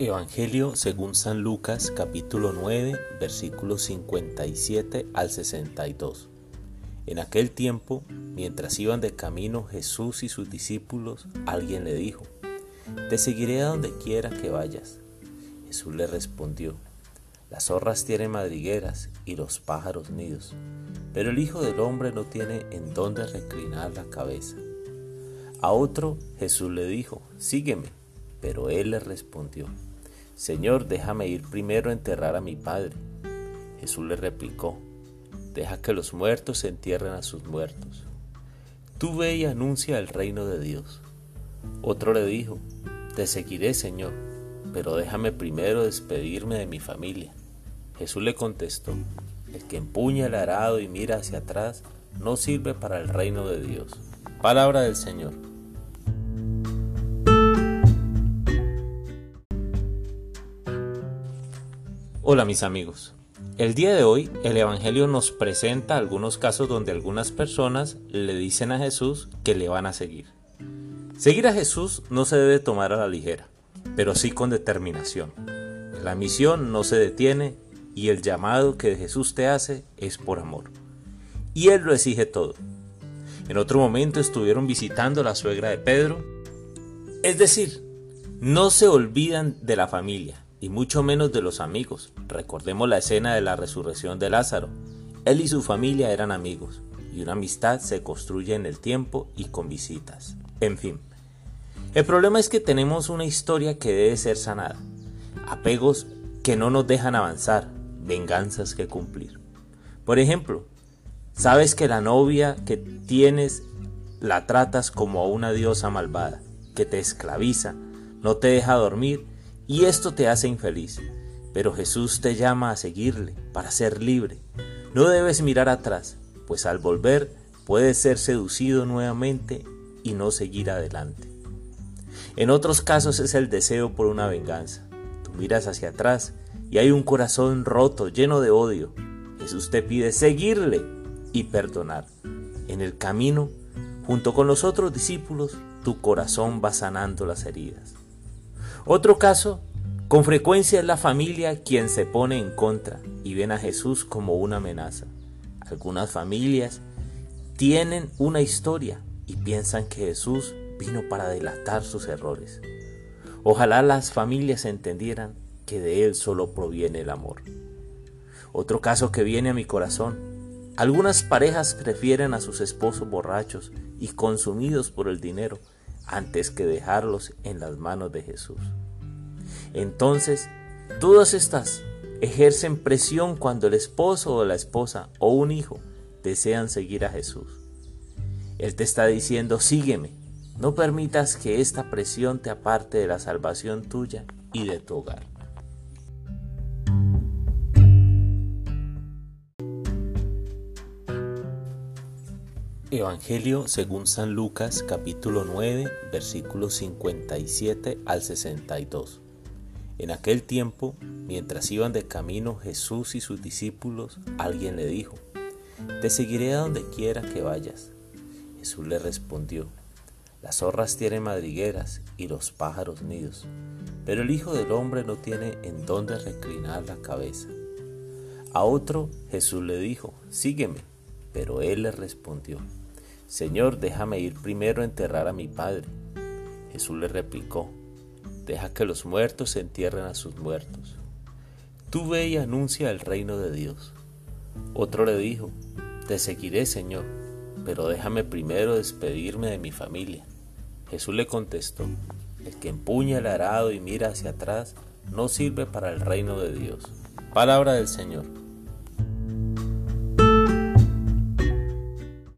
Evangelio según San Lucas capítulo 9 versículos 57 al 62. En aquel tiempo, mientras iban de camino Jesús y sus discípulos, alguien le dijo, Te seguiré a donde quiera que vayas. Jesús le respondió, Las zorras tienen madrigueras y los pájaros nidos, pero el Hijo del Hombre no tiene en dónde reclinar la cabeza. A otro Jesús le dijo, Sígueme. Pero él le respondió, Señor, déjame ir primero a enterrar a mi padre. Jesús le replicó, Deja que los muertos se entierren a sus muertos. Tú ve y anuncia el reino de Dios. Otro le dijo, Te seguiré, Señor, pero déjame primero despedirme de mi familia. Jesús le contestó, El que empuña el arado y mira hacia atrás no sirve para el reino de Dios. Palabra del Señor. Hola mis amigos. El día de hoy el Evangelio nos presenta algunos casos donde algunas personas le dicen a Jesús que le van a seguir. Seguir a Jesús no se debe tomar a la ligera, pero sí con determinación. La misión no se detiene y el llamado que Jesús te hace es por amor. Y Él lo exige todo. En otro momento estuvieron visitando a la suegra de Pedro. Es decir, no se olvidan de la familia, y mucho menos de los amigos. Recordemos la escena de la resurrección de Lázaro. Él y su familia eran amigos, y una amistad se construye en el tiempo y con visitas. En fin, el problema es que tenemos una historia que debe ser sanada, apegos que no nos dejan avanzar, venganzas que cumplir. Por ejemplo, sabes que la novia que tienes la tratas como a una diosa malvada, que te esclaviza, no te deja dormir y esto te hace infeliz. Pero Jesús te llama a seguirle para ser libre. No debes mirar atrás, pues al volver puedes ser seducido nuevamente y no seguir adelante. En otros casos es el deseo por una venganza. Tú miras hacia atrás y hay un corazón roto, lleno de odio. Jesús te pide seguirle y perdonar. En el camino, junto con los otros discípulos, tu corazón va sanando las heridas. Otro caso, con frecuencia es la familia quien se pone en contra y ven a Jesús como una amenaza. Algunas familias tienen una historia y piensan que Jesús vino para delatar sus errores. Ojalá las familias entendieran que de Él solo proviene el amor. Otro caso que viene a mi corazón. Algunas parejas prefieren a sus esposos borrachos y consumidos por el dinero antes que dejarlos en las manos de Jesús. Entonces, todas estas ejercen presión cuando el esposo o la esposa o un hijo desean seguir a Jesús. Él te está diciendo, sígueme, no permitas que esta presión te aparte de la salvación tuya y de tu hogar. Evangelio según San Lucas capítulo 9 versículos 57 al 62. En aquel tiempo, mientras iban de camino Jesús y sus discípulos, alguien le dijo, Te seguiré a donde quiera que vayas. Jesús le respondió, Las zorras tienen madrigueras y los pájaros nidos, pero el Hijo del Hombre no tiene en dónde reclinar la cabeza. A otro Jesús le dijo, Sígueme, pero él le respondió, Señor, déjame ir primero a enterrar a mi padre. Jesús le replicó, deja que los muertos se entierren a sus muertos. Tú ve y anuncia el reino de Dios. Otro le dijo, te seguiré, Señor, pero déjame primero despedirme de mi familia. Jesús le contestó, el que empuña el arado y mira hacia atrás no sirve para el reino de Dios. Palabra del Señor.